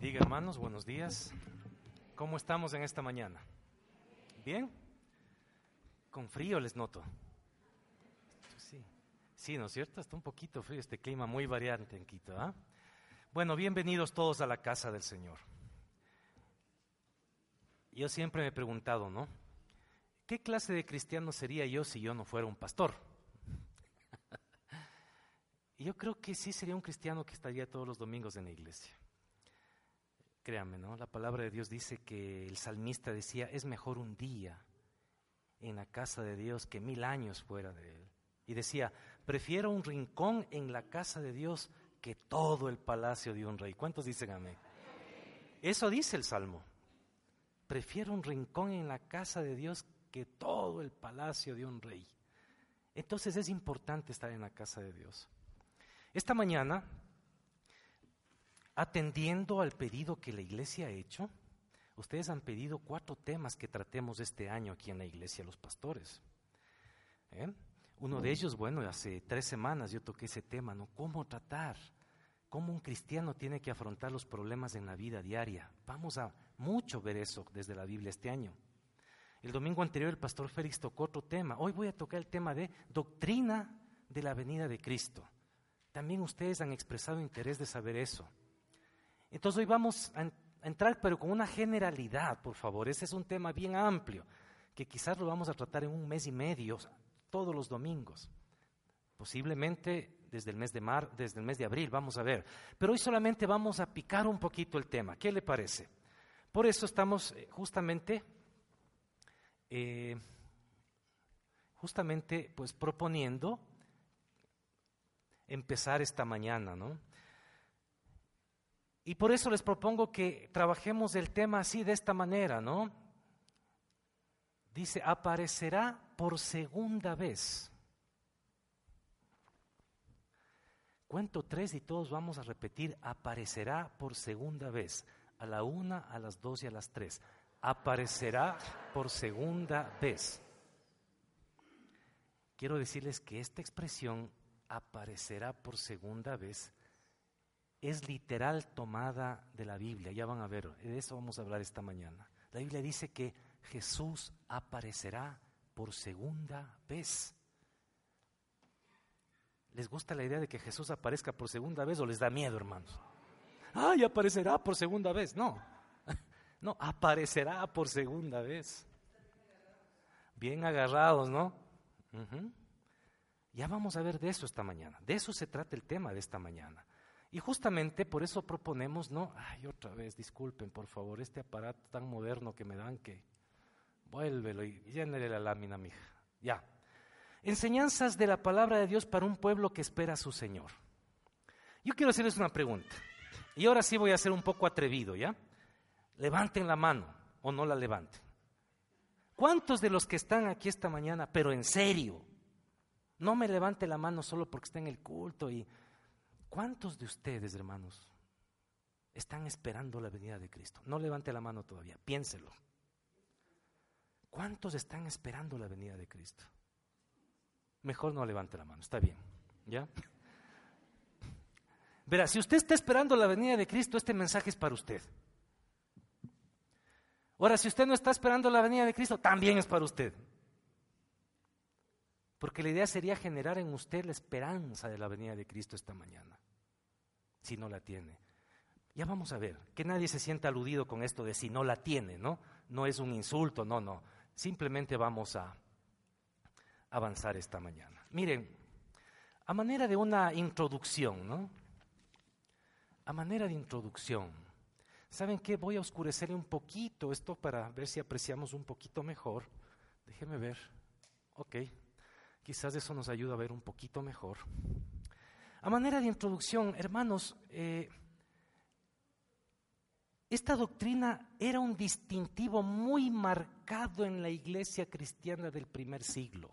bendiga, hermanos. Buenos días. ¿Cómo estamos en esta mañana? ¿Bien? Con frío les noto. Sí, sí, ¿no es cierto? Está un poquito frío este clima muy variante en Quito. ¿ah? Bueno, bienvenidos todos a la casa del Señor. Yo siempre me he preguntado, ¿no? ¿Qué clase de cristiano sería yo si yo no fuera un pastor? yo creo que sí sería un cristiano que estaría todos los domingos en la iglesia. Créanme, ¿no? La palabra de Dios dice que el salmista decía, es mejor un día en la casa de Dios que mil años fuera de él. Y decía, prefiero un rincón en la casa de Dios que todo el palacio de un rey. ¿Cuántos dicen amén? Eso dice el Salmo. Prefiero un rincón en la casa de Dios que todo el palacio de un rey. Entonces es importante estar en la casa de Dios. Esta mañana atendiendo al pedido que la iglesia ha hecho, ustedes han pedido cuatro temas que tratemos este año aquí en la iglesia, los pastores. ¿Eh? Uno de ellos, bueno, hace tres semanas yo toqué ese tema, ¿no? ¿Cómo tratar? ¿Cómo un cristiano tiene que afrontar los problemas en la vida diaria? Vamos a mucho ver eso desde la Biblia este año. El domingo anterior el pastor Félix tocó otro tema. Hoy voy a tocar el tema de doctrina de la venida de Cristo. También ustedes han expresado interés de saber eso. Entonces hoy vamos a, entrar, pero con una generalidad, por favor. Ese es un tema bien amplio, que quizás lo vamos a tratar en un mes y medio, todos los domingos. Posiblemente desde el mes de mar, desde el mes de abril, vamos a ver. Pero hoy solamente vamos a picar un poquito el tema. ¿Qué le parece? Por eso estamos eh, justamente, eh, justamente, pues proponiendo empezar esta mañana, ¿no? Y por eso les propongo que trabajemos el tema así, de esta manera, ¿no? Dice, aparecerá por segunda vez. Cuento tres y todos vamos a repetir, aparecerá por segunda vez, a la una, a las dos y a las tres. Aparecerá por segunda vez. Quiero decirles que esta expresión, aparecerá por segunda vez, es literal tomada de la Biblia, ya van a ver, de eso vamos a hablar esta mañana. La Biblia dice que Jesús aparecerá por segunda vez. ¿Les gusta la idea de que Jesús aparezca por segunda vez o les da miedo, hermanos? ¡Ay, aparecerá por segunda vez! No, no, aparecerá por segunda vez. Bien agarrados, ¿no? Ya vamos a ver de eso esta mañana. De eso se trata el tema de esta mañana. Y justamente por eso proponemos, no, ay, otra vez, disculpen por favor, este aparato tan moderno que me dan que vuélvelo y llénele la lámina, mija. Ya. Enseñanzas de la palabra de Dios para un pueblo que espera a su Señor. Yo quiero hacerles una pregunta. Y ahora sí voy a ser un poco atrevido, ¿ya? Levanten la mano o no la levanten. ¿Cuántos de los que están aquí esta mañana, pero en serio, no me levante la mano solo porque está en el culto y ¿Cuántos de ustedes, hermanos, están esperando la venida de Cristo? No levante la mano todavía, piénselo. ¿Cuántos están esperando la venida de Cristo? Mejor no levante la mano, está bien. ¿Ya? Verá, si usted está esperando la venida de Cristo, este mensaje es para usted. Ahora, si usted no está esperando la venida de Cristo, también es para usted. Porque la idea sería generar en usted la esperanza de la venida de Cristo esta mañana, si no la tiene. Ya vamos a ver, que nadie se sienta aludido con esto de si no la tiene, ¿no? No es un insulto, no, no. Simplemente vamos a avanzar esta mañana. Miren, a manera de una introducción, ¿no? A manera de introducción, ¿saben qué? Voy a oscurecer un poquito esto para ver si apreciamos un poquito mejor. Déjeme ver. Ok. Quizás eso nos ayuda a ver un poquito mejor. A manera de introducción, hermanos, eh, esta doctrina era un distintivo muy marcado en la iglesia cristiana del primer siglo.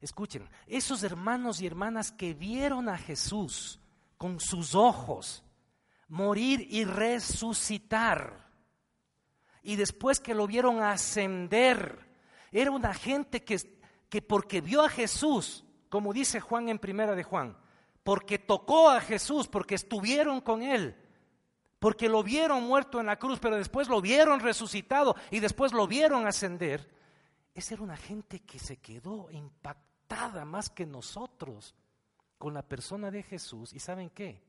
Escuchen, esos hermanos y hermanas que vieron a Jesús con sus ojos morir y resucitar, y después que lo vieron ascender, era una gente que que porque vio a Jesús, como dice Juan en primera de Juan, porque tocó a Jesús, porque estuvieron con él, porque lo vieron muerto en la cruz, pero después lo vieron resucitado y después lo vieron ascender. Esa era una gente que se quedó impactada más que nosotros con la persona de Jesús. ¿Y saben qué?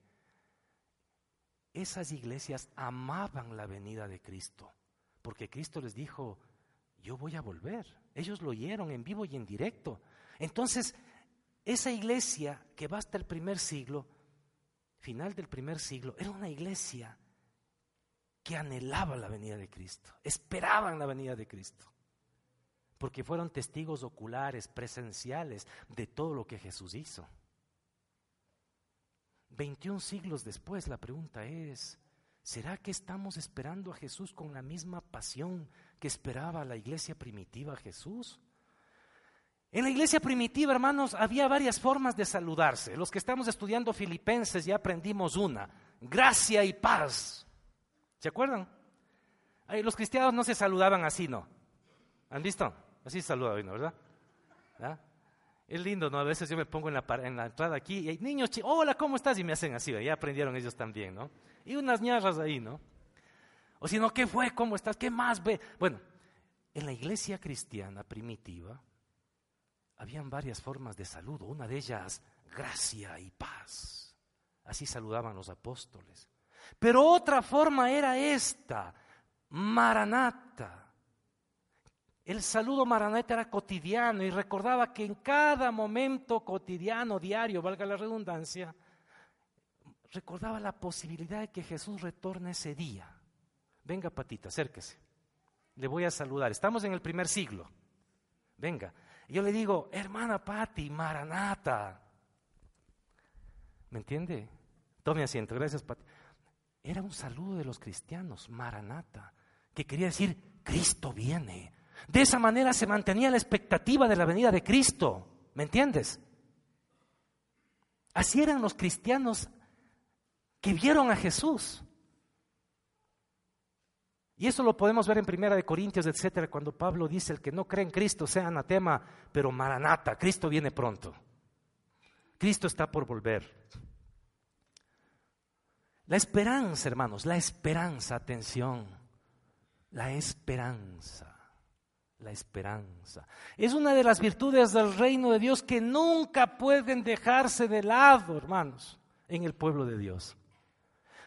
Esas iglesias amaban la venida de Cristo, porque Cristo les dijo, yo voy a volver. Ellos lo oyeron en vivo y en directo. Entonces, esa iglesia que va hasta el primer siglo, final del primer siglo, era una iglesia que anhelaba la venida de Cristo, esperaban la venida de Cristo, porque fueron testigos oculares, presenciales de todo lo que Jesús hizo. 21 siglos después, la pregunta es, ¿será que estamos esperando a Jesús con la misma pasión que esperaba la iglesia primitiva a Jesús? En la iglesia primitiva, hermanos, había varias formas de saludarse. Los que estamos estudiando Filipenses ya aprendimos una, gracia y paz. ¿Se acuerdan? los cristianos no se saludaban así, ¿no? ¿Han visto? Así se saluda ¿no? ¿verdad? ¿Ah? Es lindo, ¿no? A veces yo me pongo en la, en la entrada aquí y hay niños, hola, ¿cómo estás? Y me hacen así, ya aprendieron ellos también, ¿no? Y unas ñarras ahí, ¿no? O si no, ¿qué fue? ¿Cómo estás? ¿Qué más ve? Bueno, en la iglesia cristiana primitiva habían varias formas de saludo. Una de ellas, gracia y paz. Así saludaban los apóstoles. Pero otra forma era esta, maranata. El saludo maranata era cotidiano y recordaba que en cada momento cotidiano, diario, valga la redundancia, recordaba la posibilidad de que Jesús retorne ese día. Venga, patita, acérquese. Le voy a saludar. Estamos en el primer siglo. Venga. Yo le digo, hermana Pati, Maranata. ¿Me entiende? Tome asiento, gracias Pati. Era un saludo de los cristianos, Maranata, que quería decir, Cristo viene. De esa manera se mantenía la expectativa de la venida de Cristo. ¿Me entiendes? Así eran los cristianos que vieron a Jesús. Y eso lo podemos ver en Primera de Corintios, etcétera, cuando Pablo dice el que no cree en Cristo sea anatema, pero maranata, Cristo viene pronto. Cristo está por volver. La esperanza, hermanos, la esperanza, atención, la esperanza, la esperanza. Es una de las virtudes del reino de Dios que nunca pueden dejarse de lado, hermanos, en el pueblo de Dios.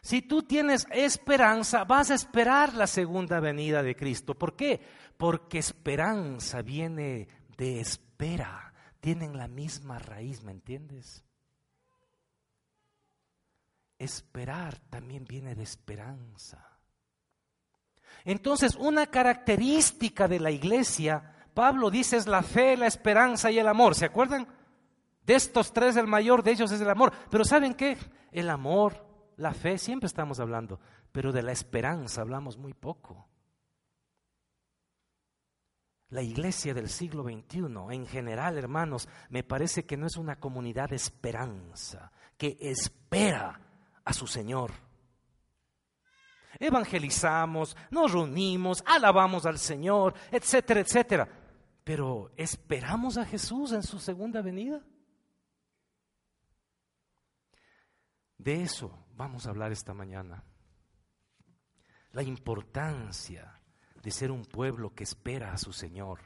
Si tú tienes esperanza, vas a esperar la segunda venida de Cristo. ¿Por qué? Porque esperanza viene de espera. Tienen la misma raíz, ¿me entiendes? Esperar también viene de esperanza. Entonces, una característica de la iglesia, Pablo dice, es la fe, la esperanza y el amor. ¿Se acuerdan? De estos tres, el mayor de ellos es el amor. Pero ¿saben qué? El amor la fe siempre estamos hablando, pero de la esperanza hablamos muy poco. La iglesia del siglo XXI, en general, hermanos, me parece que no es una comunidad de esperanza, que espera a su Señor. Evangelizamos, nos reunimos, alabamos al Señor, etcétera, etcétera. Pero ¿esperamos a Jesús en su segunda venida? De eso vamos a hablar esta mañana. La importancia de ser un pueblo que espera a su Señor.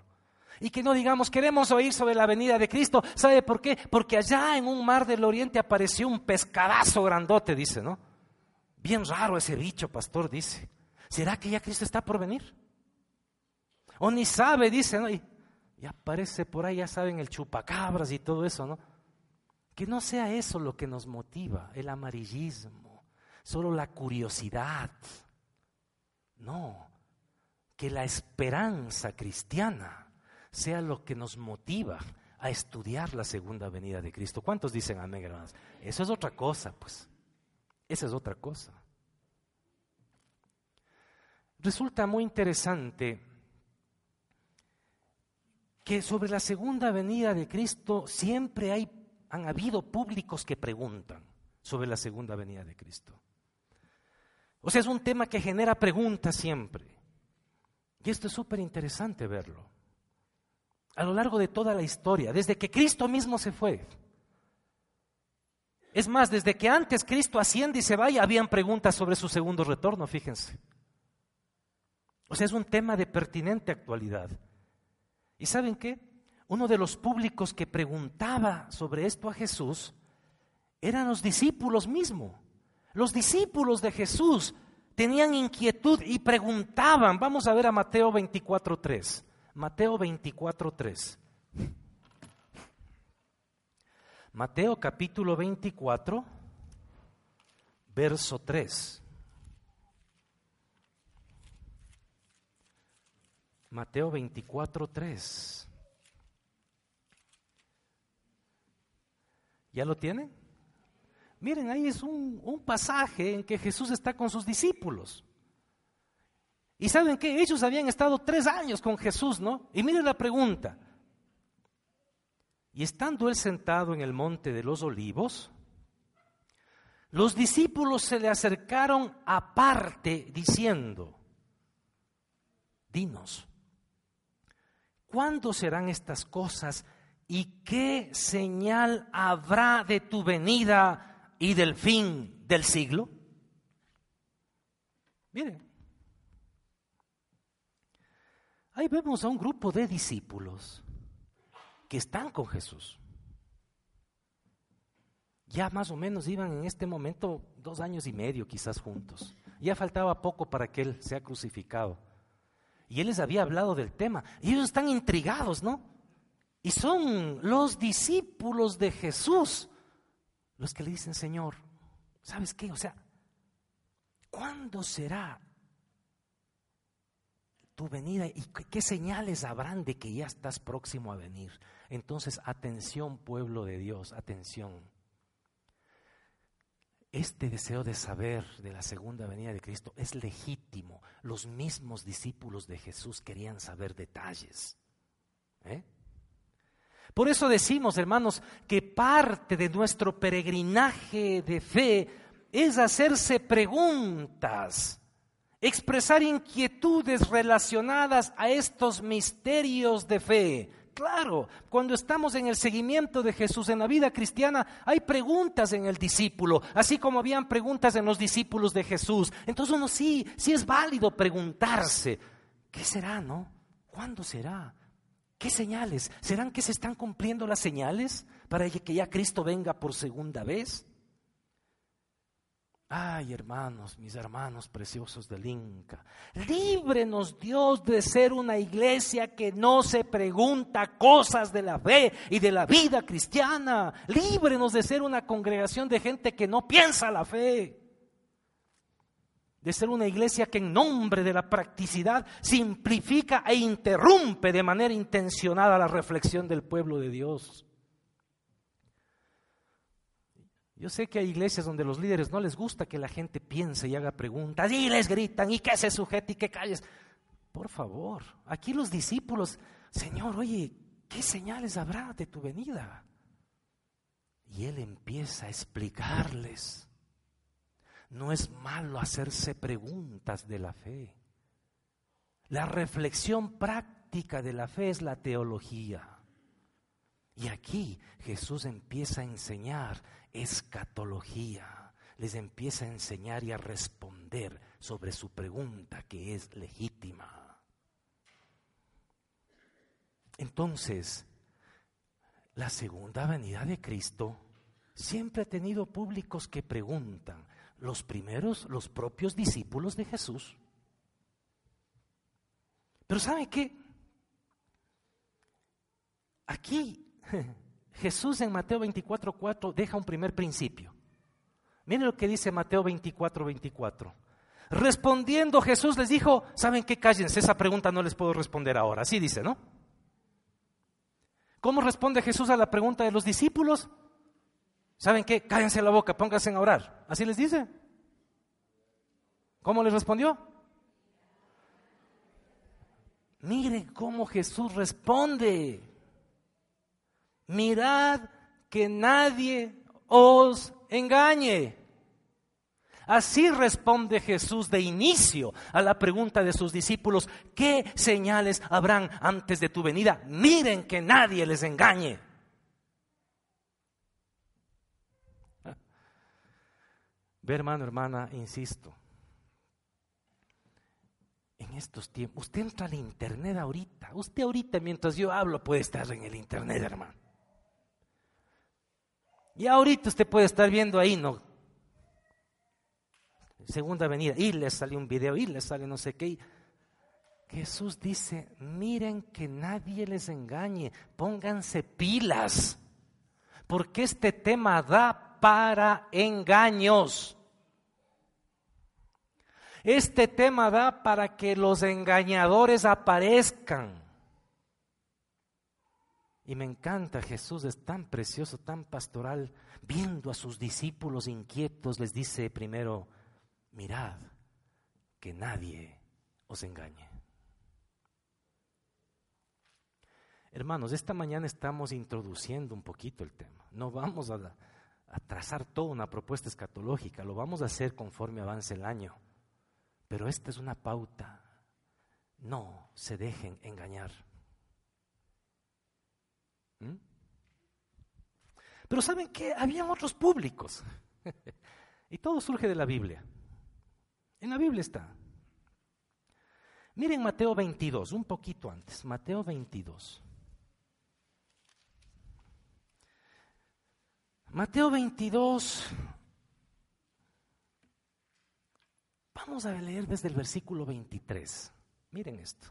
Y que no digamos, queremos oír sobre la venida de Cristo. ¿Sabe por qué? Porque allá en un mar del oriente apareció un pescadazo grandote, dice, ¿no? Bien raro ese bicho, pastor, dice. ¿Será que ya Cristo está por venir? O ni sabe, dice, ¿no? Y, aparece por ahí, ya saben, el chupacabras y todo eso, ¿no? Que no sea eso lo que nos motiva, el amarillismo, solo la curiosidad. No, que la esperanza cristiana sea lo que nos motiva a estudiar la segunda venida de Cristo. ¿Cuántos dicen amén, hermanos? Eso es otra cosa, pues. Esa es otra cosa. Resulta muy interesante que sobre la segunda venida de Cristo siempre hay han habido públicos que preguntan sobre la segunda venida de Cristo. O sea, es un tema que genera preguntas siempre. Y esto es súper interesante verlo. A lo largo de toda la historia, desde que Cristo mismo se fue, Es más, desde que antes Cristo asciende y se vaya, habían preguntas sobre su segundo retorno, fíjense. O sea, es un tema de pertinente actualidad. ¿Y saben qué? Uno de los públicos que preguntaba sobre esto a Jesús eran los discípulos mismos. Los discípulos de Jesús tenían inquietud y preguntaban. Vamos a ver a Mateo 24.3. Mateo 24.3. Mateo capítulo 24, verso 3. Mateo 24, 3. ¿Ya lo tienen? Miren, ahí es un, un, pasaje en que Jesús está con sus discípulos. Y saben que ellos habían estado tres años con Jesús, ¿no? Y miren la pregunta. Y estando él sentado en el monte de los olivos, los discípulos se le acercaron aparte diciendo, dinos, ¿cuándo serán estas cosas y qué señal habrá de tu venida y del fin del siglo? Miren, ahí vemos a un grupo de discípulos que están con Jesús. Ya más o menos iban en este momento dos años y medio quizás juntos. Ya faltaba poco para que Él sea crucificado. Y Él les había hablado del tema. Y ellos están intrigados, ¿no? Y son los discípulos de Jesús los que le dicen, Señor, ¿sabes qué? O sea, ¿cuándo será tu venida y qué señales habrán de que ya estás próximo a venir? Entonces, atención pueblo de Dios, atención. Este deseo de saber de la segunda venida de Cristo es legítimo. Los mismos discípulos de Jesús querían saber detalles. ¿eh? Por eso decimos, hermanos, que parte de nuestro peregrinaje de fe es hacerse preguntas, expresar inquietudes relacionadas a estos misterios de fe. Claro, cuando estamos en el seguimiento de Jesús en la vida cristiana, hay preguntas en el discípulo, así como habían preguntas en los discípulos de Jesús. Entonces uno sí, sí es válido preguntarse, ¿qué será, no? ¿Cuándo será? ¿Qué señales? ¿Serán que se están cumpliendo las señales para que ya Cristo venga por segunda vez? Ay, hermanos, mis hermanos preciosos del Inca, líbrenos Dios de ser una iglesia que no se pregunta cosas de la fe y de la vida cristiana. Líbrenos de ser una congregación de gente que no piensa la fe. De ser una iglesia que en nombre de la practicidad simplifica e interrumpe de manera intencionada la reflexión del pueblo de Dios. Yo sé que hay iglesias donde los líderes no les gusta que la gente piense y haga preguntas y les gritan y que se sujete y que calles. Por favor, aquí los discípulos, Señor, oye, ¿qué señales habrá de tu venida? Y él empieza a explicarles. No es malo hacerse preguntas de la fe. La reflexión práctica de la fe es la teología. Y aquí Jesús empieza a enseñar escatología. Les empieza a enseñar y a responder sobre su pregunta que es legítima. Entonces, la segunda venida de Cristo siempre ha tenido públicos que preguntan. Los primeros, los propios discípulos de Jesús. Pero ¿sabe qué? Aquí Jesús en Mateo 24, 4 deja un primer principio. Miren lo que dice Mateo 24, 24. Respondiendo Jesús les dijo, ¿saben qué? Cállense, esa pregunta no les puedo responder ahora. Así dice, ¿no? ¿Cómo responde Jesús a la pregunta de los discípulos? ¿Saben qué? Cállense la boca, pónganse a orar. Así les dice. ¿Cómo les respondió? Mire cómo Jesús responde mirad que nadie os engañe. Así responde Jesús de inicio a la pregunta de sus discípulos, ¿qué señales habrán antes de tu venida? Miren que nadie les engañe. Ve, hermano, hermana, insisto. En estos tiempos, usted entra al internet ahorita. Usted ahorita, mientras yo hablo, puede estar en el internet, hermano. Y ahorita usted puede estar viendo ahí, ¿no? Segunda avenida, y le sale un video, y le sale no sé qué. Jesús dice, miren que nadie les engañe, pónganse pilas, porque este tema da para engaños. Este tema da para que los engañadores aparezcan. Y me encanta, Jesús es tan precioso, tan pastoral, viendo a sus discípulos inquietos, les dice primero, mirad que nadie os engañe. Hermanos, esta mañana estamos introduciendo un poquito el tema. No vamos a, trazar toda una propuesta escatológica, lo vamos a hacer conforme avance el año. Pero esta es una pauta. No se dejen engañar. ¿Mm? Pero ¿saben qué? Habían otros públicos. y todo surge de la Biblia. En la Biblia está. Miren Mateo 22, un poquito antes. Mateo 22. Mateo 22. Vamos a leer desde el versículo 23. Miren esto.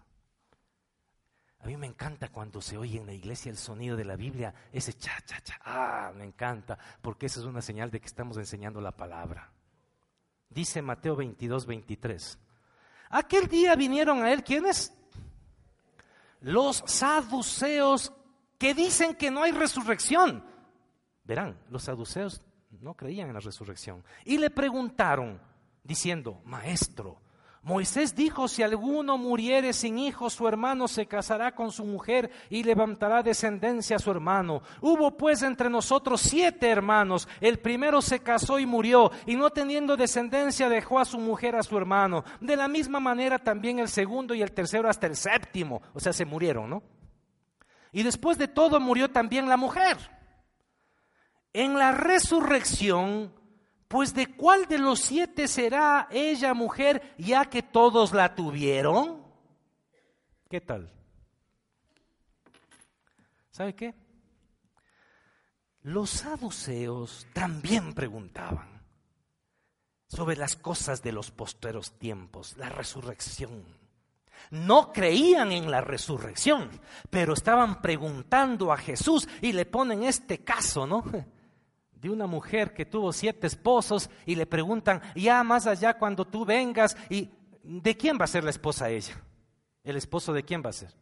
A mí me encanta cuando se oye en la iglesia el sonido de la Biblia, ese cha, cha, cha. Ah, me encanta, porque esa es una señal de que estamos enseñando la palabra. Dice Mateo 22, 23. Aquel día vinieron a él, ¿quiénes? Los saduceos que dicen que no hay resurrección. Verán, los saduceos no creían en la resurrección. Y le preguntaron, diciendo, Maestro, Moisés dijo, si alguno muriere sin hijo, su hermano se casará con su mujer y levantará descendencia a su hermano. Hubo pues entre nosotros siete hermanos. El primero se casó y murió, y no teniendo descendencia dejó a su mujer a su hermano. De la misma manera también el segundo y el tercero hasta el séptimo. O sea, se murieron, ¿no? Y después de todo murió también la mujer. En la resurrección pues de cuál de los siete será ella mujer ya que todos la tuvieron? ¿Qué tal? ¿Sabe qué? Los saduceos también preguntaban sobre las cosas de los posteros tiempos, la resurrección. No creían en la resurrección, pero estaban preguntando a Jesús y le ponen este caso, ¿no? De una mujer que tuvo siete esposos y le preguntan, ya más allá cuando tú vengas, ¿y de quién va a ser la esposa ella? ¿El esposo de quién va a ser?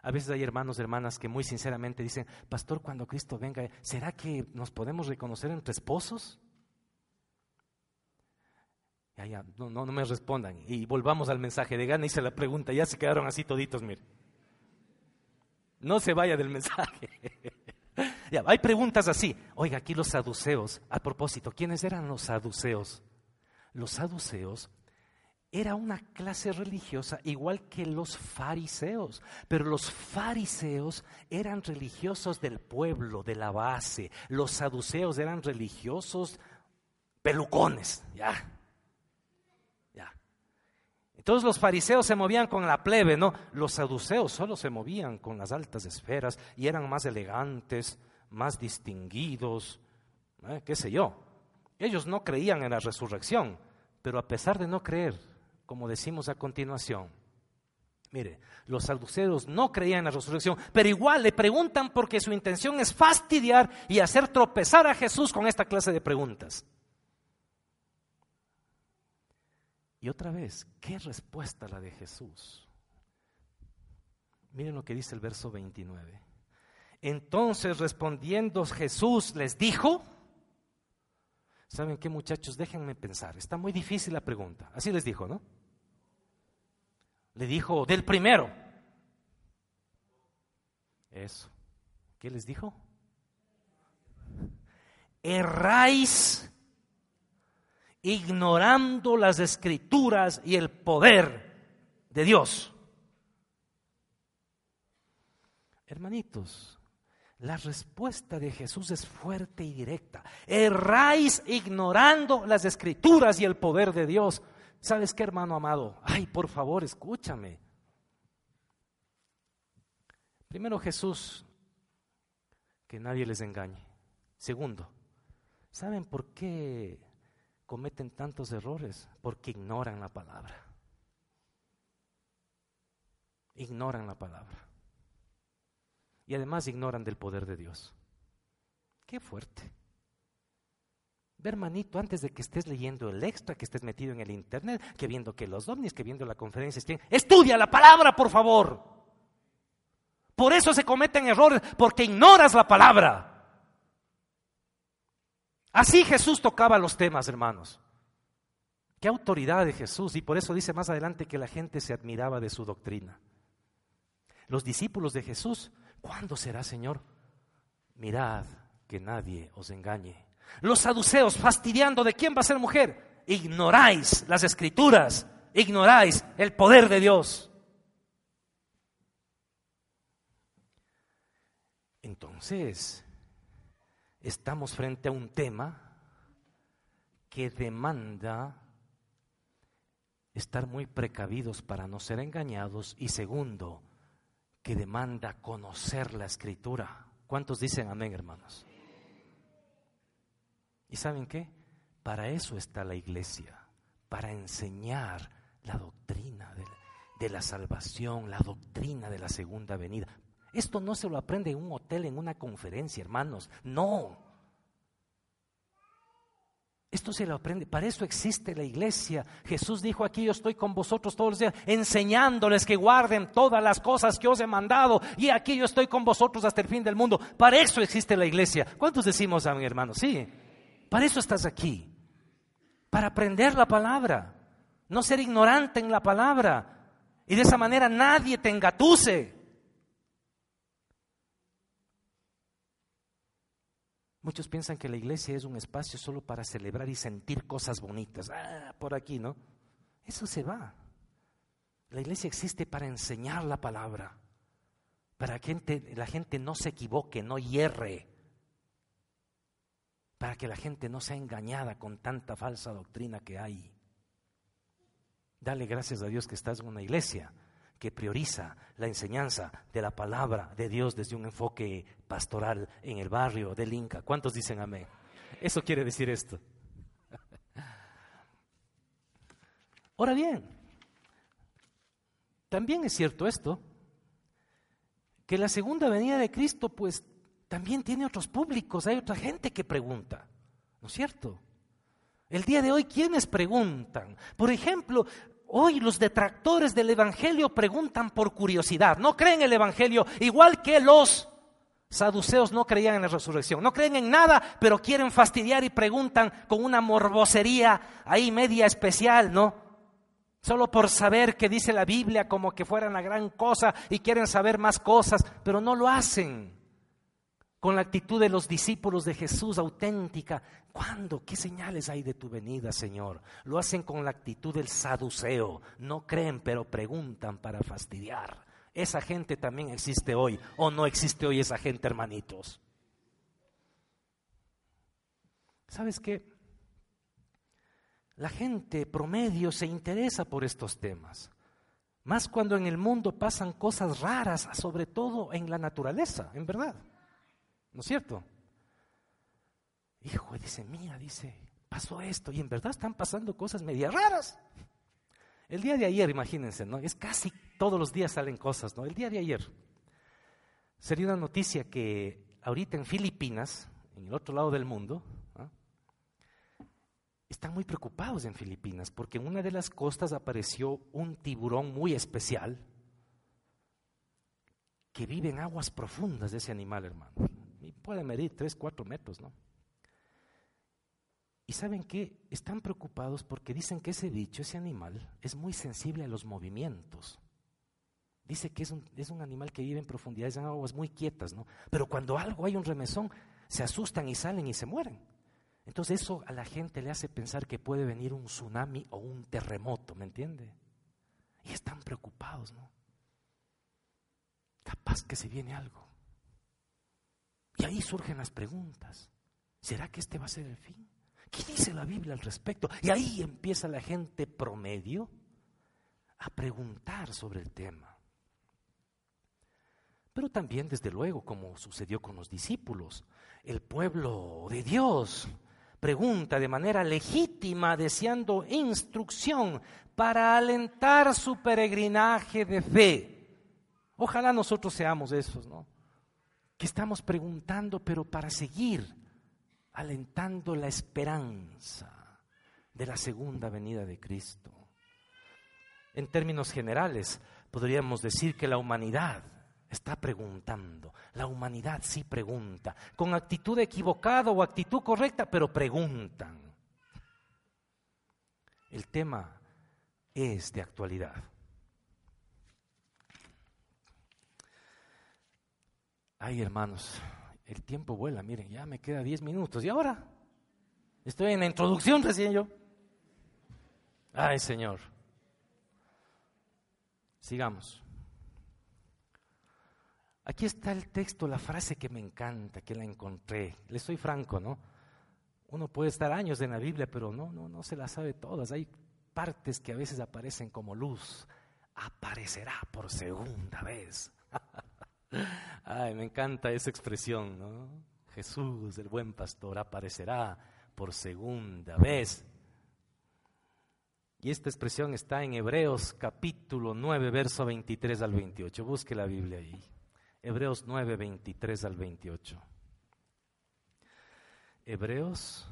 A veces hay hermanos, hermanas que muy sinceramente dicen, pastor, cuando Cristo venga, ¿será que nos podemos reconocer entre esposos? Ya, ya, no, no, me respondan. Y volvamos al mensaje de Gana, hice la pregunta, ya se quedaron así toditos, mire. No se vaya del mensaje. hay preguntas así. Oiga, aquí los saduceos, a propósito, ¿quiénes eran los saduceos? Los saduceos era una clase religiosa igual que los fariseos, pero los fariseos eran religiosos del pueblo, de la base. Los saduceos eran religiosos pelucones, ya. Ya. Entonces los fariseos se movían con la plebe, ¿no? Los saduceos solo se movían con las altas esferas y eran más elegantes, más distinguidos, ¿eh? qué sé yo. Ellos no creían en la resurrección, pero a pesar de no creer, como decimos a continuación, mire, los saduceos no creían en la resurrección, pero igual le preguntan porque su intención es fastidiar y hacer tropezar a Jesús con esta clase de preguntas. Y otra vez, ¿qué respuesta la de Jesús? Miren lo que dice el verso 29. Entonces respondiendo Jesús les dijo, ¿saben qué muchachos? Déjenme pensar, está muy difícil la pregunta. Así les dijo, ¿no? Le dijo, del primero. Eso. ¿Qué les dijo? Erráis ignorando las escrituras y el poder de Dios. Hermanitos, La respuesta de Jesús es fuerte y directa. Erráis ignorando las escrituras y el poder de Dios. ¿Sabes qué, hermano amado? Ay, por favor, escúchame. Primero Jesús, que nadie les engañe. Segundo, ¿saben por qué cometen tantos errores? Porque ignoran la palabra. Ignoran la palabra y además ignoran del poder de Dios. Qué fuerte. Ve, hermanito, antes de que estés leyendo el extra, que estés metido en el internet, que viendo que los ovnis, que viendo la conferencia, estudia la palabra, por favor. Por eso se cometen errores, porque ignoras la palabra. Así Jesús tocaba los temas, hermanos. Qué autoridad de Jesús. Y por eso dice más adelante que la gente se admiraba de su doctrina. Los discípulos de Jesús ¿Cuándo será, Señor? Mirad que nadie os engañe. Los saduceos fastidiando de quién va a ser mujer. Ignoráis las escrituras, ignoráis el poder de Dios. Entonces, estamos frente a un tema que demanda estar muy precavidos para no ser engañados y segundo, que demanda conocer la escritura. ¿Cuántos dicen amén, hermanos? ¿Y saben qué? Para eso está la iglesia, para enseñar la doctrina de, de la salvación, la doctrina de la segunda venida. Esto no se lo aprende en un hotel, en una conferencia, hermanos. No. Esto se lo aprende, para eso existe la iglesia. Jesús dijo aquí, yo estoy con vosotros todos los días, enseñándoles que guarden todas las cosas que os he mandado. Y aquí yo estoy con vosotros hasta el fin del mundo. Para eso existe la iglesia. ¿Cuántos decimos a mi hermano? Sí, para eso estás aquí. Para aprender la palabra, no ser ignorante en la palabra. Y de esa manera nadie te engatuse. Muchos piensan que la iglesia es un espacio solo para celebrar y sentir cosas bonitas. Ah, por aquí, ¿no? Eso se va. La iglesia existe para enseñar la palabra, para que la gente no se equivoque, no hierre, para que la gente no sea engañada con tanta falsa doctrina que hay. Dale gracias a Dios que estás en una iglesia que prioriza la enseñanza de la palabra de Dios desde un enfoque pastoral en el barrio del Inca. ¿Cuántos dicen amén? Eso quiere decir esto. Ahora bien, también es cierto esto, que la segunda venida de Cristo pues también tiene otros públicos, hay otra gente que pregunta, ¿no es cierto? El día de hoy, ¿quiénes preguntan? Por ejemplo, Hoy los detractores del Evangelio preguntan por curiosidad, no creen en el Evangelio, igual que los saduceos no creían en la resurrección, no creen en nada, pero quieren fastidiar y preguntan con una morbosería ahí media especial, ¿no? Solo por saber qué dice la Biblia como que fuera una gran cosa y quieren saber más cosas, pero no lo hacen con la actitud de los discípulos de Jesús auténtica. ¿Cuándo? ¿Qué señales hay de tu venida, Señor? Lo hacen con la actitud del saduceo. No creen, pero preguntan para fastidiar. Esa gente también existe hoy. ¿O no existe hoy esa gente, hermanitos? ¿Sabes qué? La gente promedio se interesa por estos temas. Más cuando en el mundo pasan cosas raras, sobre todo en la naturaleza, en verdad. ¿No es cierto? Hijo, dice, mira, dice, pasó esto y en verdad están pasando cosas medias raras. El día de ayer, imagínense, ¿no? Es casi todos los días salen cosas, ¿no? El día de ayer sería una noticia que ahorita en Filipinas, en el otro lado del mundo, están muy preocupados en Filipinas porque en una de las costas apareció un tiburón muy especial que vive en aguas profundas de ese animal, hermano puede medir 3, 4 metros, ¿no? Y saben qué? Están preocupados porque dicen que ese bicho, ese animal, es muy sensible a los movimientos. Dice que es un, es un animal que vive en profundidades, en aguas muy quietas, ¿no? Pero cuando algo hay un remesón, se asustan y salen y se mueren. Entonces eso a la gente le hace pensar que puede venir un tsunami o un terremoto, ¿me entiende? Y están preocupados, ¿no? Capaz que se viene algo. Y ahí surgen las preguntas. ¿Será que este va a ser el fin? ¿Qué dice la Biblia al respecto? Y ahí empieza la gente promedio a preguntar sobre el tema. Pero también, desde luego, como sucedió con los discípulos, el pueblo de Dios pregunta de manera legítima, deseando instrucción para alentar su peregrinaje de fe. Ojalá nosotros seamos esos, ¿no? Que estamos preguntando, pero para seguir alentando la esperanza de la segunda venida de Cristo. En términos generales, podríamos decir que la humanidad está preguntando. La humanidad sí pregunta, con actitud equivocada o actitud correcta, pero preguntan. El tema es de actualidad. Ay, hermanos, el tiempo vuela, miren, ya me queda 10 minutos. ¿Y ahora? Estoy en la introducción recién yo. Ay, Señor. Sigamos. Aquí está el texto, la frase que me encanta, que la encontré. Le soy franco, ¿no? Uno puede estar años en la Biblia, pero no, no, no se la sabe todas. Hay partes que a veces aparecen como luz. Aparecerá por segunda vez. Ay, me encanta esa expresión. Jesús, el buen pastor, aparecerá por segunda vez. Y esta expresión está en Hebreos capítulo 9, verso 23 al 28. Busque la Biblia ahí. Hebreos 9, 23 al 28. Hebreos,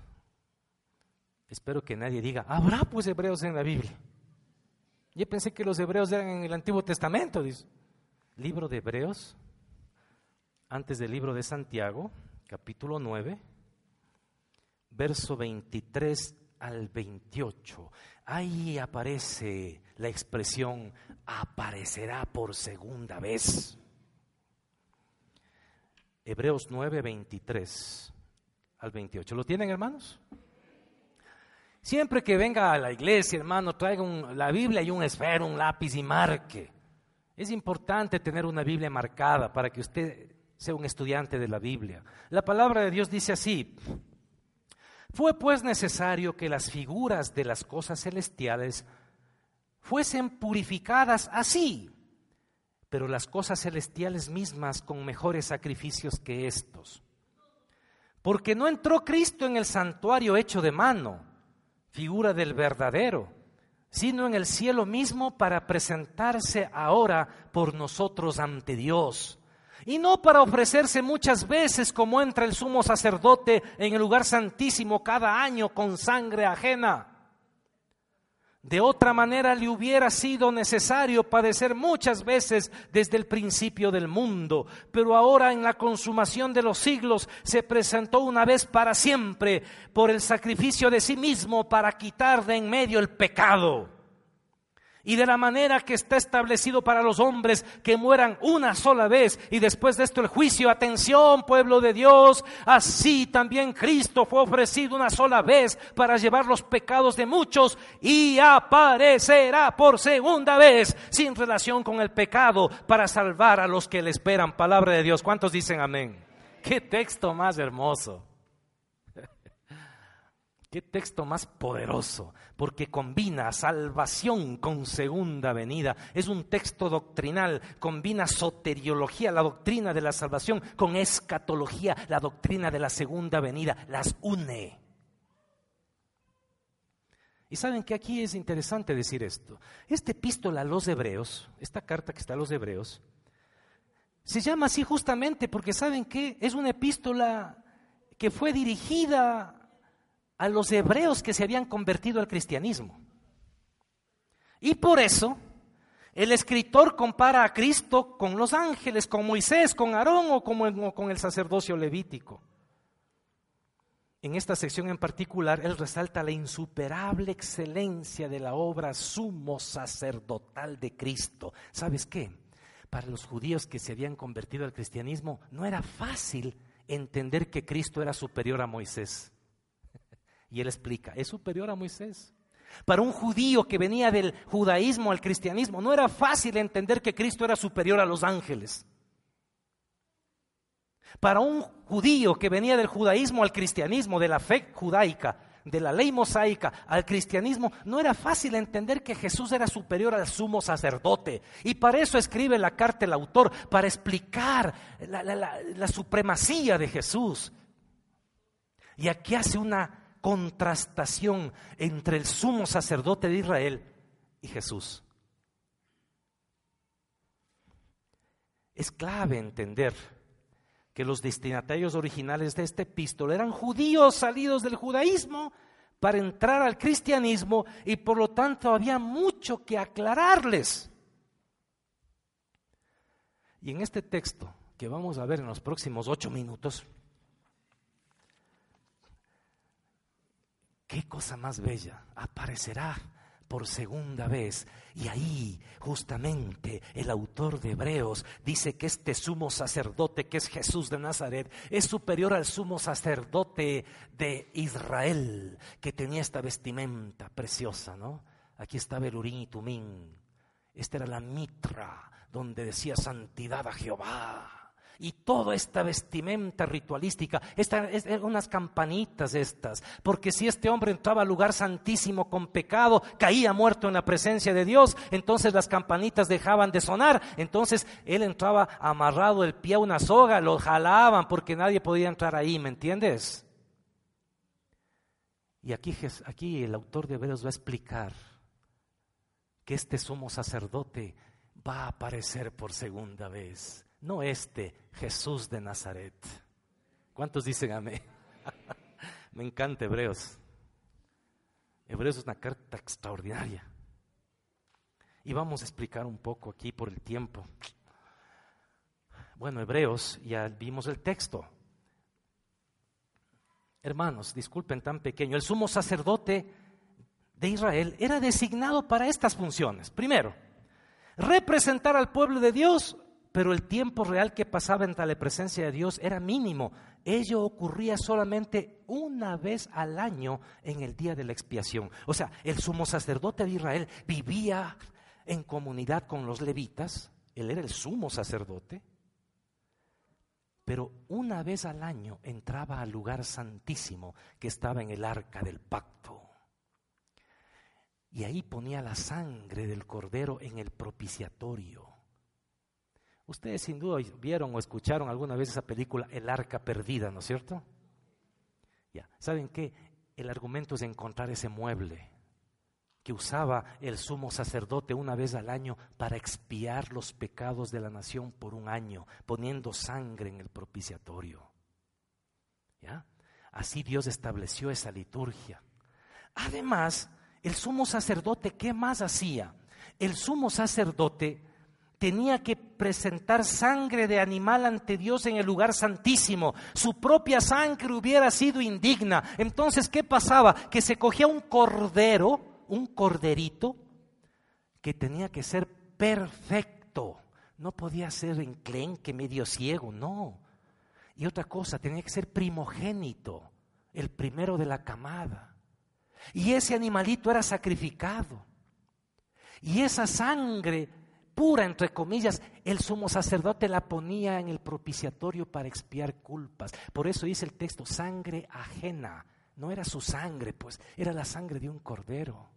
espero que nadie diga, habrá pues hebreos en la Biblia. Yo pensé que los hebreos eran en el Antiguo Testamento. Libro de Hebreos, antes del libro de Santiago, capítulo 9, verso 23 al 28. Ahí aparece la expresión aparecerá por segunda vez. Hebreos 9, 23 al 28. ¿Lo tienen, hermanos? Siempre que venga a la iglesia, hermano, traiga la Biblia y un esfero, un lápiz y marque. Es importante tener una Biblia marcada para que usted sea un estudiante de la Biblia. La palabra de Dios dice así, fue pues necesario que las figuras de las cosas celestiales fuesen purificadas así, pero las cosas celestiales mismas con mejores sacrificios que estos. Porque no entró Cristo en el santuario hecho de mano, figura del verdadero, sino en el cielo mismo para presentarse ahora por nosotros ante Dios y no para ofrecerse muchas veces como entra el sumo sacerdote en el lugar santísimo cada año con sangre ajena. De otra manera le hubiera sido necesario padecer muchas veces desde el principio del mundo, pero ahora en la consumación de los siglos se presentó una vez para siempre por el sacrificio de sí mismo para quitar de en medio el pecado y de la manera que está establecido para los hombres que mueran una sola vez y después de esto el juicio. Atención, pueblo de Dios, así también Cristo fue ofrecido una sola vez para llevar los pecados de muchos y aparecerá por segunda vez sin relación con el pecado para salvar a los que le esperan. Palabra de Dios. ¿Cuántos dicen amén? Qué texto más hermoso. Qué texto más poderoso, porque combina salvación con segunda venida. Es un texto doctrinal, combina soteriología, la doctrina de la salvación, con escatología, la doctrina de la segunda venida. Las une. Y saben que aquí es interesante decir esto. Esta epístola a los hebreos, esta carta que está a los hebreos, se llama así justamente porque saben que es una epístola que fue dirigida a los hebreos que se habían convertido al cristianismo. Y por eso el escritor compara a Cristo con los ángeles, con Moisés, con Aarón o con el sacerdocio levítico. En esta sección en particular, él resalta la insuperable excelencia de la obra sumo sacerdotal de Cristo. ¿Sabes qué? Para los judíos que se habían convertido al cristianismo, no era fácil entender que Cristo era superior a Moisés. Y él explica, es superior a Moisés. Para un judío que venía del judaísmo al cristianismo, no era fácil entender que Cristo era superior a los ángeles. Para un judío que venía del judaísmo al cristianismo, de la fe judaica, de la ley mosaica al cristianismo, no era fácil entender que Jesús era superior al sumo sacerdote. Y para eso escribe la carta el autor, para explicar la, la supremacía de Jesús. Y aquí hace una contrastación entre el sumo sacerdote de Israel y Jesús. Es clave entender que los destinatarios originales de este epístola eran judíos salidos del judaísmo para entrar al cristianismo y por lo tanto había mucho que aclararles. Y en este texto que vamos a ver en los próximos ocho minutos, qué cosa más bella aparecerá por segunda vez. Y ahí justamente el autor de Hebreos dice que este sumo sacerdote que es Jesús de Nazaret es superior al sumo sacerdote de Israel que tenía esta vestimenta preciosa, ¿no? Aquí estaba el Urín y Tumín. Esta era la mitra donde decía santidad a Jehová y toda esta vestimenta ritualística, esta, unas campanitas estas, porque si este hombre entraba al lugar santísimo con pecado, caía muerto en la presencia de Dios, entonces las campanitas dejaban de sonar, entonces él entraba amarrado el pie a una soga, lo jalaban porque nadie podía entrar ahí, ¿me entiendes? Y aquí, aquí el autor de Hebreos va a explicar que este sumo sacerdote va a aparecer por segunda vez no este Jesús de Nazaret. ¿Cuántos dicen amén? Me encanta Hebreos. Hebreos es una carta extraordinaria. Y vamos a explicar un poco aquí por el tiempo. Bueno, Hebreos, ya vimos el texto. Hermanos, disculpen tan pequeño, el sumo sacerdote de Israel era designado para estas funciones. Primero, representar al pueblo de Dios pero el tiempo real que pasaba en tal presencia de Dios era mínimo. Ello ocurría solamente una vez al año en el día de la expiación. O sea, el sumo sacerdote de Israel vivía en comunidad con los levitas, él era el sumo sacerdote, pero una vez al año entraba al lugar santísimo que estaba en el arca del pacto. Y ahí ponía la sangre del cordero en el propiciatorio Ustedes sin duda vieron o escucharon alguna vez esa película El arca perdida, ¿no es cierto? Ya, ¿saben qué? El argumento es encontrar ese mueble que usaba el sumo sacerdote una vez al año para expiar los pecados de la nación por un año, poniendo sangre en el propiciatorio. ¿Ya? Así Dios estableció esa liturgia. Además, el sumo sacerdote, ¿qué más hacía? El sumo sacerdote tenía que presentar sangre de animal ante Dios en el lugar santísimo. Su propia sangre hubiera sido indigna. Entonces, ¿qué pasaba? Que se cogía un cordero, un corderito, que tenía que ser perfecto. No podía ser enclenque, medio ciego, no. Y otra cosa, tenía que ser primogénito, el primero de la camada. Y ese animalito era sacrificado. Y esa sangre pura, entre comillas, el sumo sacerdote la ponía en el propiciatorio para expiar culpas. Por eso dice el texto, sangre ajena. No era su sangre, pues era la sangre de un cordero.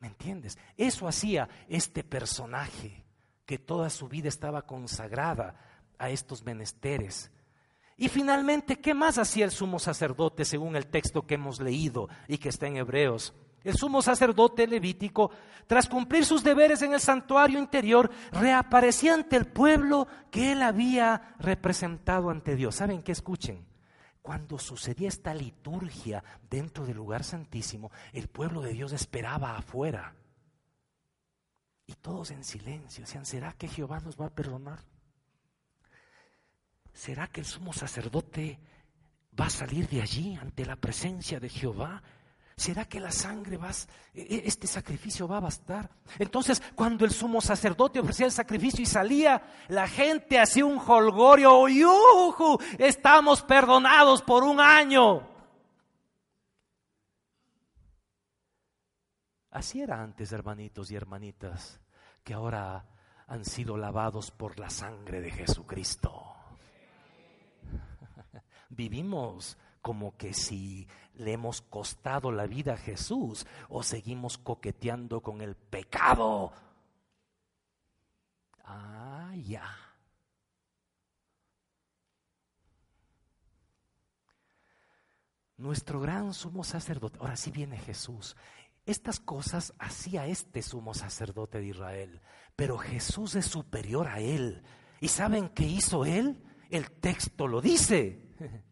¿Me entiendes? Eso hacía este personaje, que toda su vida estaba consagrada a estos menesteres. Y finalmente, ¿qué más hacía el sumo sacerdote según el texto que hemos leído y que está en Hebreos? El sumo sacerdote levítico, tras cumplir sus deberes en el santuario interior, reaparecía ante el pueblo que él había representado ante Dios. ¿Saben qué? Escuchen. Cuando sucedía esta liturgia dentro del lugar santísimo, el pueblo de Dios esperaba afuera. Y todos en silencio decían, ¿será que Jehová nos va a perdonar? ¿Será que el sumo sacerdote va a salir de allí ante la presencia de Jehová? ¿Será que la sangre va, e, e, este sacrificio va a bastar? Entonces, cuando el sumo sacerdote ofrecía el sacrificio y salía, la gente hacía un holgorio, ¡Yuhu! Estamos perdonados por un año. Así era antes, hermanitos y hermanitas, que ahora han sido lavados por la sangre de Jesucristo. vivimos como que si le hemos costado la vida a Jesús o seguimos coqueteando con el pecado. Ah, ya. Nuestro gran sumo sacerdote, ahora sí viene Jesús. Estas cosas hacía este sumo sacerdote de Israel, pero Jesús es superior a él. ¿Y saben qué hizo él? El texto lo dice.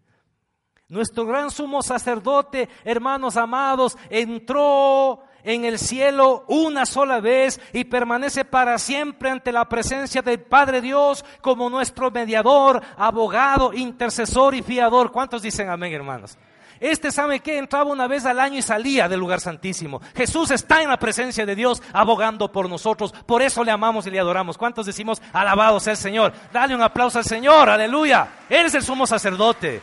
Nuestro gran sumo sacerdote, hermanos amados, entró en el cielo una sola vez y permanece para siempre ante la presencia del Padre Dios como nuestro mediador, abogado, intercesor y fiador. ¿Cuántos dicen amén, hermanos? Este sabe que entraba una vez al año y salía del lugar santísimo. Jesús está en la presencia de Dios abogando por nosotros. Por eso le amamos y le adoramos. ¿Cuántos decimos alabado sea el Señor? Dale un aplauso al Señor, aleluya. Él es el sumo sacerdote.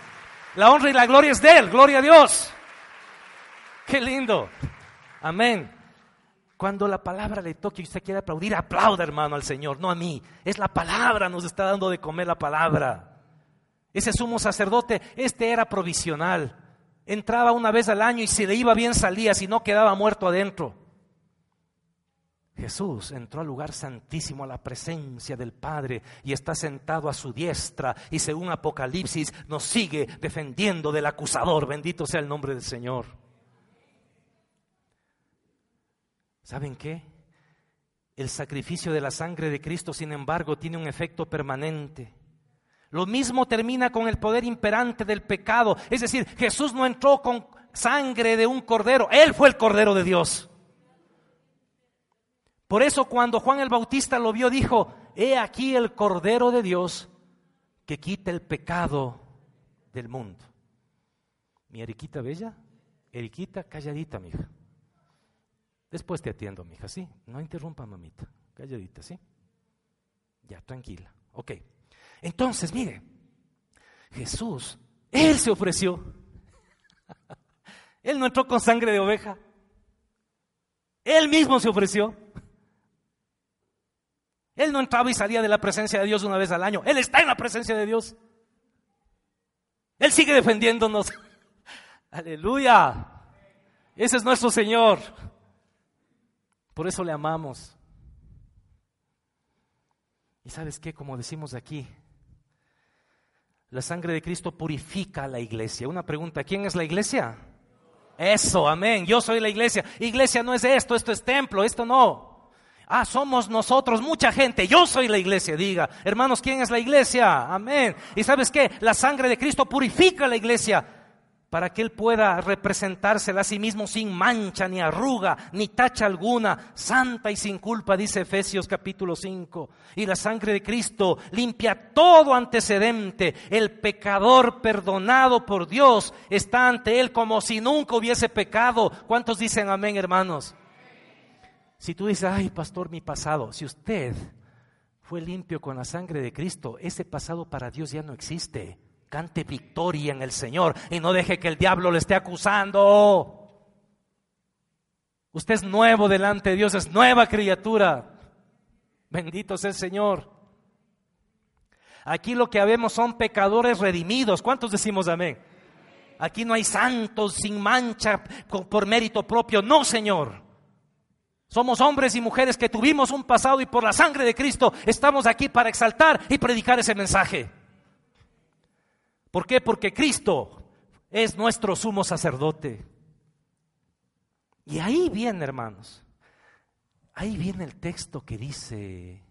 La honra y la gloria es de Él, gloria a Dios. Qué lindo. Amén. Cuando la palabra le toque y usted quiere aplaudir, aplauda hermano al Señor, no a mí. Es la palabra, nos está dando de comer la palabra. Ese sumo sacerdote, este era provisional. Entraba una vez al año y si le iba bien salía, si no quedaba muerto adentro. Jesús entró al lugar santísimo, a la presencia del Padre, y está sentado a su diestra, y según Apocalipsis nos sigue defendiendo del acusador. Bendito sea el nombre del Señor. ¿Saben qué? El sacrificio de la sangre de Cristo, sin embargo, tiene un efecto permanente. Lo mismo termina con el poder imperante del pecado. Es decir, Jesús no entró con sangre de un cordero, Él fue el cordero de Dios. Por eso cuando Juan el Bautista lo vio, dijo, he aquí el Cordero de Dios que quita el pecado del mundo. Mi Eriquita bella, Eriquita calladita, mija. Después te atiendo, mija, sí. No interrumpa, mamita. Calladita, sí. Ya, tranquila. Ok. Entonces, mire, Jesús, Él se ofreció. Él no entró con sangre de oveja. Él mismo se ofreció. Él no entraba y salía de la presencia de Dios una vez al año. Él está en la presencia de Dios. Él sigue defendiéndonos. Aleluya. Ese es nuestro Señor. Por eso le amamos. Y sabes qué, como decimos aquí, la sangre de Cristo purifica a la iglesia. Una pregunta, ¿quién es la iglesia? Eso, amén. Yo soy la iglesia. Iglesia no es esto, esto es templo, esto no. Ah, somos nosotros, mucha gente. Yo soy la iglesia, diga. Hermanos, ¿quién es la iglesia? Amén. Y sabes qué? La sangre de Cristo purifica la iglesia para que Él pueda representársela a sí mismo sin mancha, ni arruga, ni tacha alguna, santa y sin culpa, dice Efesios capítulo 5. Y la sangre de Cristo limpia todo antecedente. El pecador perdonado por Dios está ante Él como si nunca hubiese pecado. ¿Cuántos dicen amén, hermanos? Si tú dices, ay, pastor, mi pasado, si usted fue limpio con la sangre de Cristo, ese pasado para Dios ya no existe. Cante victoria en el Señor y no deje que el diablo le esté acusando. Usted es nuevo delante de Dios, es nueva criatura. Bendito sea el Señor. Aquí lo que vemos son pecadores redimidos. ¿Cuántos decimos amén? Aquí no hay santos sin mancha por mérito propio. No, Señor. Somos hombres y mujeres que tuvimos un pasado y por la sangre de Cristo estamos aquí para exaltar y predicar ese mensaje. ¿Por qué? Porque Cristo es nuestro sumo sacerdote. Y ahí viene, hermanos, ahí viene el texto que dice,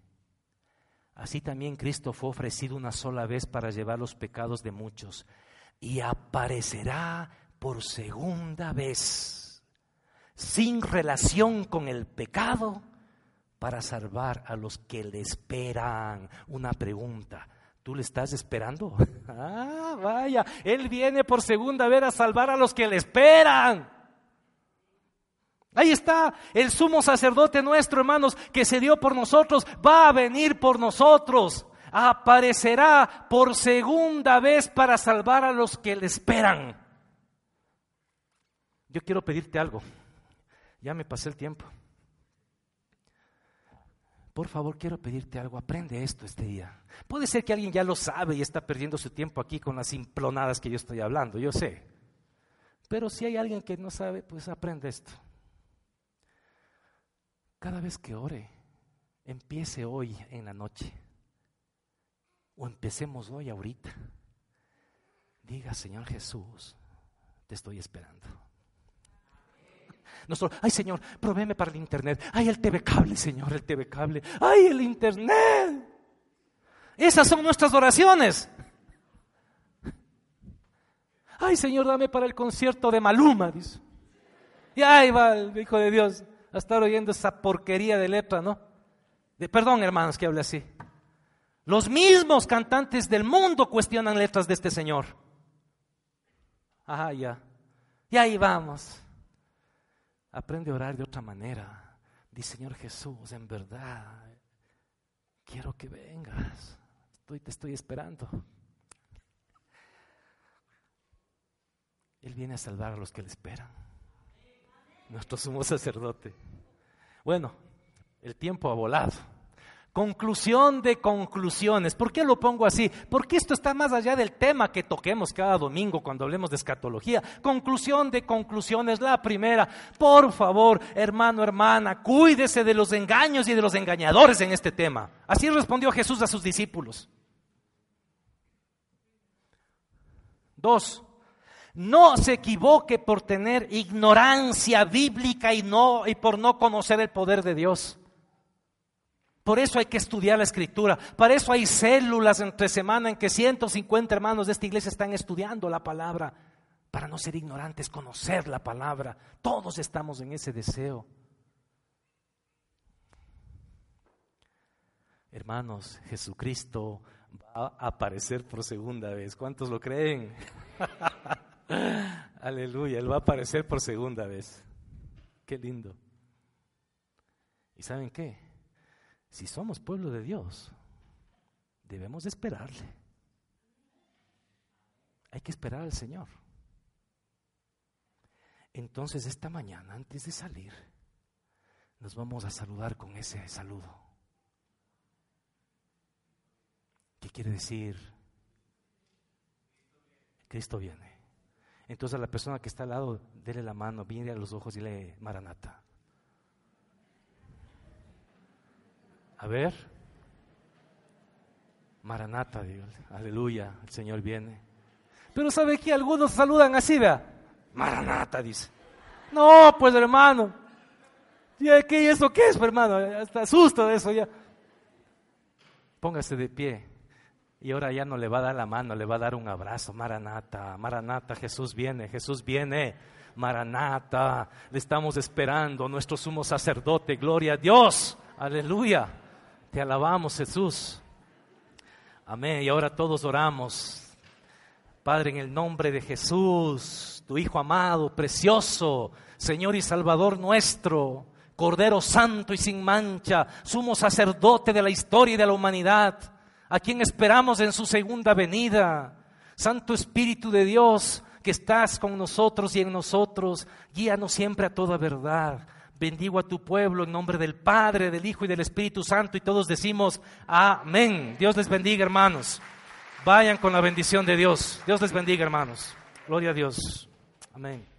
así también Cristo fue ofrecido una sola vez para llevar los pecados de muchos y aparecerá por segunda vez sin relación con el pecado para salvar a los que le esperan. Una pregunta, ¿tú le estás esperando? ah, vaya, Él viene por segunda vez a salvar a los que le esperan. Ahí está el sumo sacerdote nuestro, hermanos, que se dio por nosotros, va a venir por nosotros, aparecerá por segunda vez para salvar a los que le esperan. Yo quiero pedirte algo. Ya me pasé el tiempo. Por favor, quiero pedirte algo, aprende esto este día. Puede ser que alguien ya lo sabe y está perdiendo su tiempo aquí con las implonadas que yo estoy hablando, yo sé. Pero si hay alguien que no sabe, pues aprende esto. Cada vez que ore, empiece hoy en la noche o empecemos hoy ahorita. Diga, Señor Jesús, te estoy esperando. Nosotros, ay Señor, provéeme para el internet. Ay, el TV cable, Señor, el TV cable. Ay, el internet. Esas son nuestras oraciones. Ay, Señor, dame para el concierto de Maluma, dice. Y ahí va el Hijo de Dios a estar oyendo esa porquería de letra, ¿no? De, perdón, hermanos, que hable así. Los mismos cantantes del mundo cuestionan letras de este Señor. Ah, ya. Y ahí vamos. Aprende a orar de otra manera. Dice, Señor Jesús, en verdad, quiero que vengas. Estoy, te estoy esperando. Él viene a salvar a los que le esperan. Nuestro sumo sacerdote. Bueno, el tiempo ha volado. Conclusión de conclusiones. ¿Por qué lo pongo así? Porque esto está más allá del tema que toquemos cada domingo cuando hablemos de escatología. Conclusión de conclusiones. La primera, por favor, hermano, hermana, cuídese de los engaños y de los engañadores en este tema. Así respondió Jesús a sus discípulos. Dos, no se equivoque por tener ignorancia bíblica y, no, y por no conocer el poder de Dios. Por eso hay que estudiar la escritura. Para eso hay células entre semana en que 150 hermanos de esta iglesia están estudiando la palabra. Para no ser ignorantes, conocer la palabra. Todos estamos en ese deseo. Hermanos, Jesucristo va a aparecer por segunda vez. ¿Cuántos lo creen? Aleluya, Él va a aparecer por segunda vez. Qué lindo. ¿Y saben qué? Si somos pueblo de Dios, debemos esperarle. Hay que esperar al Señor. Entonces esta mañana, antes de salir, nos vamos a saludar con ese saludo. ¿Qué quiere decir? Cristo viene. Entonces a la persona que está al lado, dele la mano, viene a los ojos y le Maranata. A ver. Maranata, Dios. Aleluya, el Señor viene. Pero ¿sabe que Algunos saludan así, vea. Maranata, dice. No, pues hermano. ¿Qué, ¿Eso qué es, hermano? Hasta asusto de eso ya. Póngase de pie. Y ahora ya no le va a dar la mano, le va a dar un abrazo. Maranata, Maranata, Jesús viene, Jesús viene. Maranata, le estamos esperando, nuestro sumo sacerdote, gloria a Dios. Aleluya. Te alabamos, Jesús. Amén. Y ahora todos oramos. Padre, en el nombre de Jesús, tu Hijo amado, precioso, Señor y Salvador nuestro, Cordero Santo y sin mancha, sumo sacerdote de la historia y de la humanidad, a quien esperamos en su segunda venida. Santo Espíritu de Dios, que estás con nosotros y en nosotros, guíanos siempre a toda verdad. Bendigo a tu pueblo en nombre del Padre, del Hijo y del Espíritu Santo y todos decimos amén. Dios les bendiga, hermanos. Vayan con la bendición de Dios. Dios les bendiga, hermanos. Gloria a Dios. Amén.